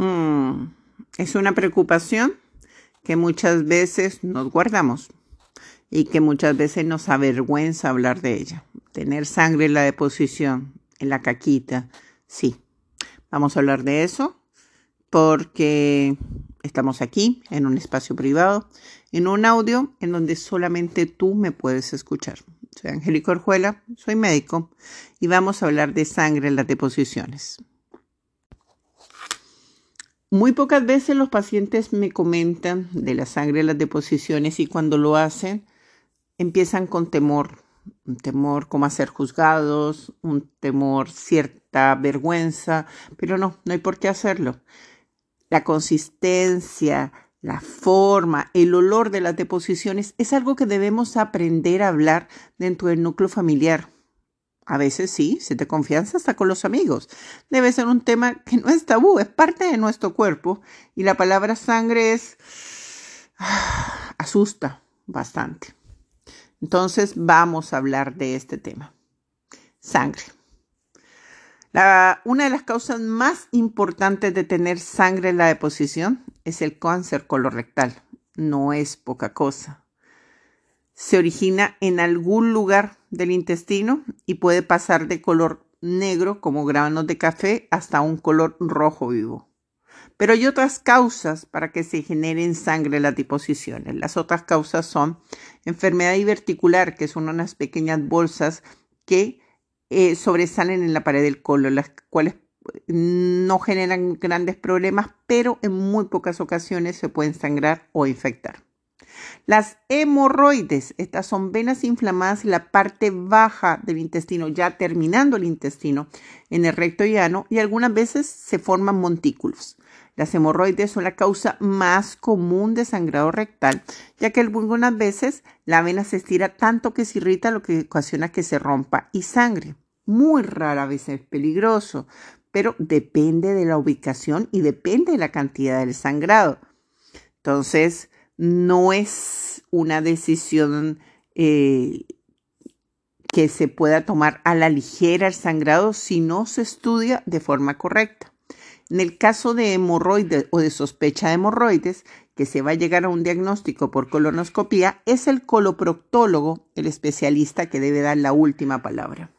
Mm, es una preocupación que muchas veces nos guardamos y que muchas veces nos avergüenza hablar de ella. Tener sangre en la deposición, en la caquita, sí. Vamos a hablar de eso porque estamos aquí en un espacio privado, en un audio en donde solamente tú me puedes escuchar. Soy Angélica Orjuela, soy médico y vamos a hablar de sangre en las deposiciones. Muy pocas veces los pacientes me comentan de la sangre las deposiciones y cuando lo hacen empiezan con temor, un temor como a ser juzgados, un temor, cierta vergüenza, pero no, no hay por qué hacerlo. La consistencia, la forma, el olor de las deposiciones es algo que debemos aprender a hablar dentro del núcleo familiar. A veces sí, si te confianza hasta con los amigos. Debe ser un tema que no es tabú, es parte de nuestro cuerpo y la palabra sangre es asusta bastante. Entonces vamos a hablar de este tema. Sangre una de las causas más importantes de tener sangre en la deposición es el cáncer colorectal. No es poca cosa. Se origina en algún lugar del intestino y puede pasar de color negro como granos de café hasta un color rojo vivo. Pero hay otras causas para que se generen sangre las deposiciones. Las otras causas son enfermedad diverticular, que son unas pequeñas bolsas que eh, sobresalen en la pared del colon, las cuales no generan grandes problemas, pero en muy pocas ocasiones se pueden sangrar o infectar. Las hemorroides, estas son venas inflamadas en la parte baja del intestino, ya terminando el intestino, en el recto llano, y algunas veces se forman montículos. Las hemorroides son la causa más común de sangrado rectal, ya que algunas veces la vena se estira tanto que se irrita, lo que ocasiona que se rompa y sangre. Muy rara vez es peligroso, pero depende de la ubicación y depende de la cantidad del sangrado. Entonces, no es una decisión eh, que se pueda tomar a la ligera el sangrado si no se estudia de forma correcta. En el caso de hemorroides o de sospecha de hemorroides, que se va a llegar a un diagnóstico por colonoscopía, es el coloproctólogo el especialista que debe dar la última palabra.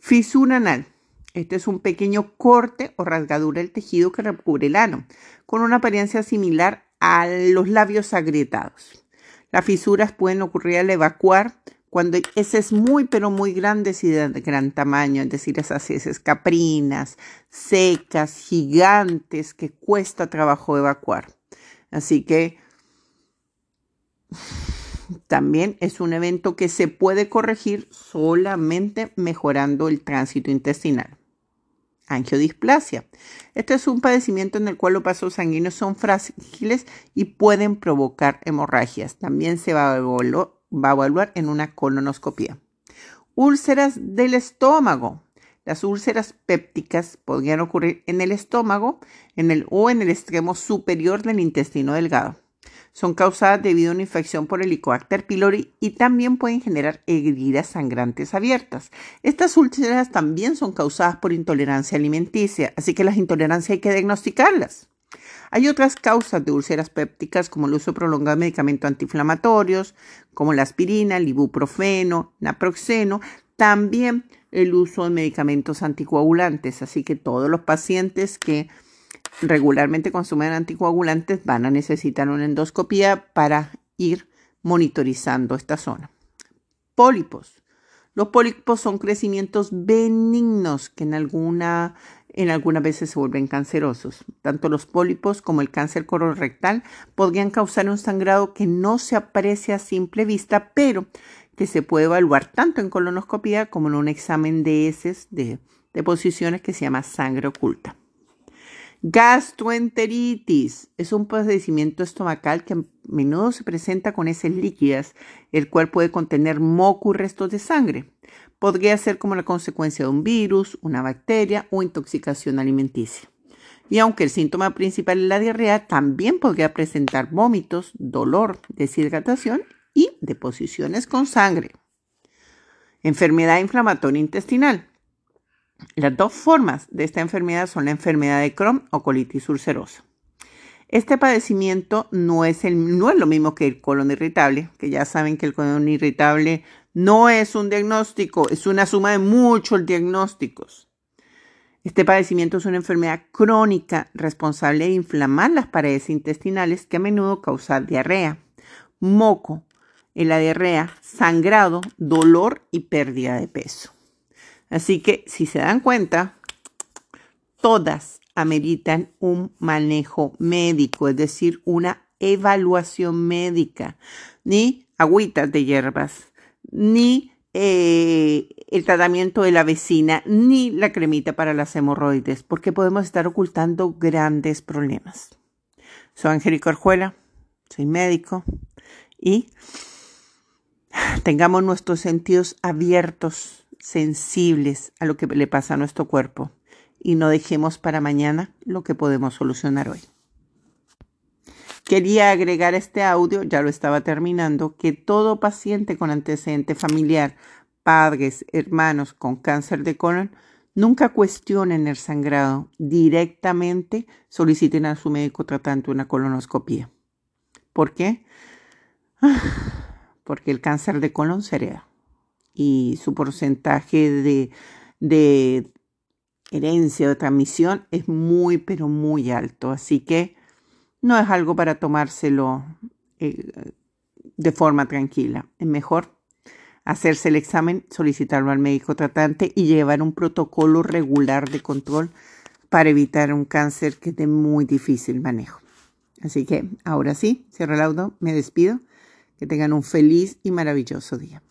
Fisura anal. Este es un pequeño corte o rasgadura del tejido que recubre el ano, con una apariencia similar a los labios agrietados. Las fisuras pueden ocurrir al evacuar cuando ese es muy pero muy grande y de gran tamaño, es decir, esas heces caprinas, secas, gigantes, que cuesta trabajo evacuar. Así que también es un evento que se puede corregir solamente mejorando el tránsito intestinal. Angiodisplasia. Este es un padecimiento en el cual los vasos sanguíneos son frágiles y pueden provocar hemorragias. También se va a, evaluar, en una colonoscopia. Úlceras del estómago. Las úlceras pépticas podrían ocurrir en el estómago o en el extremo superior del intestino delgado. Son causadas debido a una infección por Helicobacter pylori y también pueden generar heridas sangrantes abiertas. Estas úlceras también son causadas por intolerancia alimenticia, así que las intolerancias hay que diagnosticarlas. Hay otras causas de úlceras pépticas como el uso prolongado de medicamentos antiinflamatorios, como la aspirina, el ibuprofeno, naproxeno, también el uso de medicamentos anticoagulantes, así que todos los pacientes que regularmente consumen anticoagulantes van a necesitar una endoscopía para ir monitorizando esta zona. Pólipos. Los pólipos son crecimientos benignos que en alguna en algunas veces se vuelven cancerosos. Tanto los pólipos como el cáncer colorectal podrían causar un sangrado que no se aprecia a simple vista, pero que se puede evaluar tanto en colonoscopia como en un examen de heces de, de posiciones que se llama sangre oculta. Gastroenteritis es un padecimiento estomacal que a menudo se presenta con heces líquidas, el cual puede contener moco y restos de sangre. Podría ser como la consecuencia de un virus, una bacteria o intoxicación alimenticia. Y aunque el síntoma principal es la diarrea, también podría presentar vómitos, dolor, deshidratación y deposiciones con sangre. Enfermedad inflamatoria intestinal. Las dos formas de esta enfermedad son la enfermedad de Crohn o colitis ulcerosa. Este padecimiento no es, el, no es lo mismo que el colon irritable, que ya saben que el colon irritable no es un diagnóstico, es una suma de muchos diagnósticos. Este padecimiento es una enfermedad crónica responsable de inflamar las paredes intestinales que a menudo causa diarrea, moco, en la diarrea, sangrado, dolor y pérdida de peso. Así que si se dan cuenta, todas ameritan un manejo médico, es decir, una evaluación médica, ni agüitas de hierbas, ni eh, el tratamiento de la vecina, ni la cremita para las hemorroides, porque podemos estar ocultando grandes problemas. Soy Angélica Orjuela, soy médico y tengamos nuestros sentidos abiertos, sensibles a lo que le pasa a nuestro cuerpo y no dejemos para mañana lo que podemos solucionar hoy. Quería agregar este audio, ya lo estaba terminando, que todo paciente con antecedente familiar, padres, hermanos con cáncer de colon, nunca cuestionen el sangrado, directamente soliciten a su médico tratante una colonoscopia. ¿Por qué? Porque el cáncer de colon se y su porcentaje de, de herencia o transmisión es muy, pero muy alto. Así que no es algo para tomárselo eh, de forma tranquila. Es mejor hacerse el examen, solicitarlo al médico tratante y llevar un protocolo regular de control para evitar un cáncer que es muy difícil manejo. Así que ahora sí, cierro el audio, me despido. Que tengan un feliz y maravilloso día.